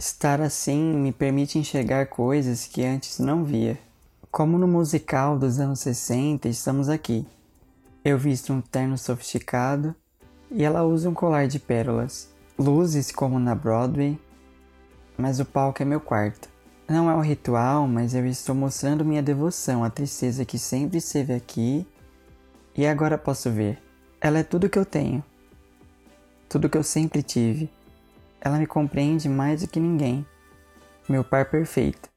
Estar assim me permite enxergar coisas que antes não via. Como no musical dos anos 60, estamos aqui. Eu visto um terno sofisticado e ela usa um colar de pérolas. Luzes como na Broadway, mas o palco é meu quarto. Não é um ritual, mas eu estou mostrando minha devoção à tristeza que sempre esteve aqui e agora posso ver. Ela é tudo que eu tenho, tudo que eu sempre tive. Ela me compreende mais do que ninguém. Meu par perfeito.